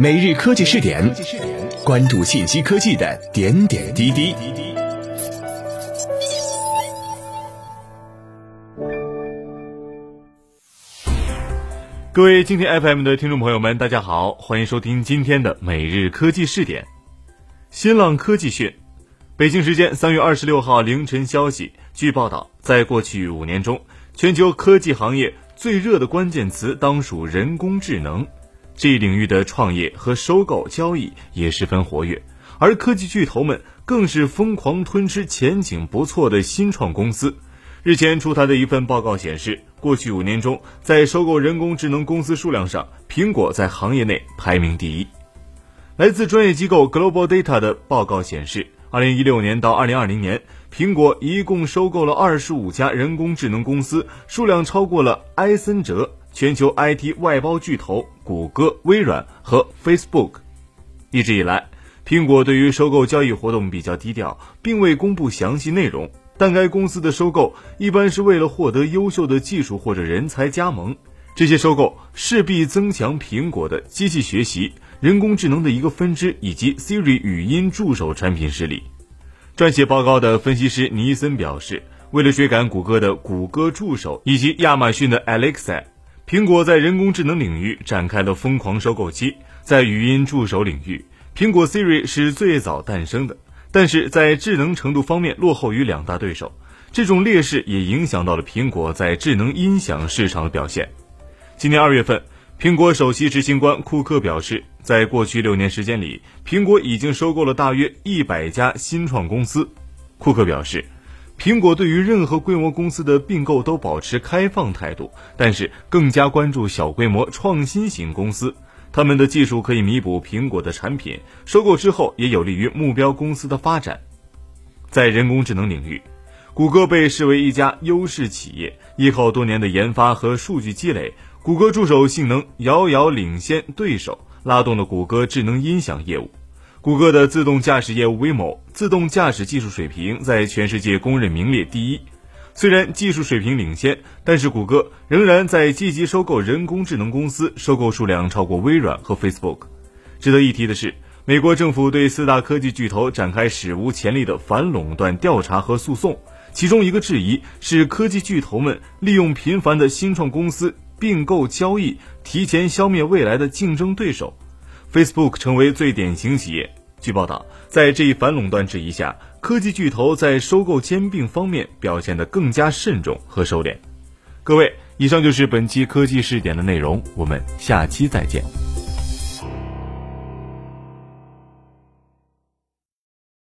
每日科技试点，关注信息科技的点点滴滴。各位今天 FM 的听众朋友们，大家好，欢迎收听今天的每日科技试点。新浪科技讯，北京时间三月二十六号凌晨消息，据报道，在过去五年中，全球科技行业最热的关键词当属人工智能。这一领域的创业和收购交易也十分活跃，而科技巨头们更是疯狂吞吃前景不错的新创公司。日前出台的一份报告显示，过去五年中，在收购人工智能公司数量上，苹果在行业内排名第一。来自专业机构 Global Data 的报告显示，二零一六年到二零二零年，苹果一共收购了二十五家人工智能公司，数量超过了埃森哲。全球 IT 外包巨头谷歌、微软和 Facebook，一直以来，苹果对于收购交易活动比较低调，并未公布详细内容。但该公司的收购一般是为了获得优秀的技术或者人才加盟。这些收购势必增强苹果的机器学习、人工智能的一个分支以及 Siri 语音助手产品实力。撰写报告的分析师尼森表示，为了追赶谷歌的谷歌助手以及亚马逊的 Alexa。苹果在人工智能领域展开了疯狂收购期，在语音助手领域，苹果 Siri 是最早诞生的，但是在智能程度方面落后于两大对手。这种劣势也影响到了苹果在智能音响市场的表现。今年二月份，苹果首席执行官库克表示，在过去六年时间里，苹果已经收购了大约一百家新创公司。库克表示。苹果对于任何规模公司的并购都保持开放态度，但是更加关注小规模创新型公司，他们的技术可以弥补苹果的产品，收购之后也有利于目标公司的发展。在人工智能领域，谷歌被视为一家优势企业，依靠多年的研发和数据积累，谷歌助手性能遥遥领先对手，拉动了谷歌智能音响业务。谷歌的自动驾驶业务 Waymo 自动驾驶技术水平在全世界公认名列第一。虽然技术水平领先，但是谷歌仍然在积极收购人工智能公司，收购数量超过微软和 Facebook。值得一提的是，美国政府对四大科技巨头展开史无前例的反垄断调查和诉讼，其中一个质疑是科技巨头们利用频繁的新创公司并购交易，提前消灭未来的竞争对手。Facebook 成为最典型企业。据报道，在这一反垄断质疑下，科技巨头在收购兼并方面表现得更加慎重和收敛。各位，以上就是本期科技试点的内容，我们下期再见。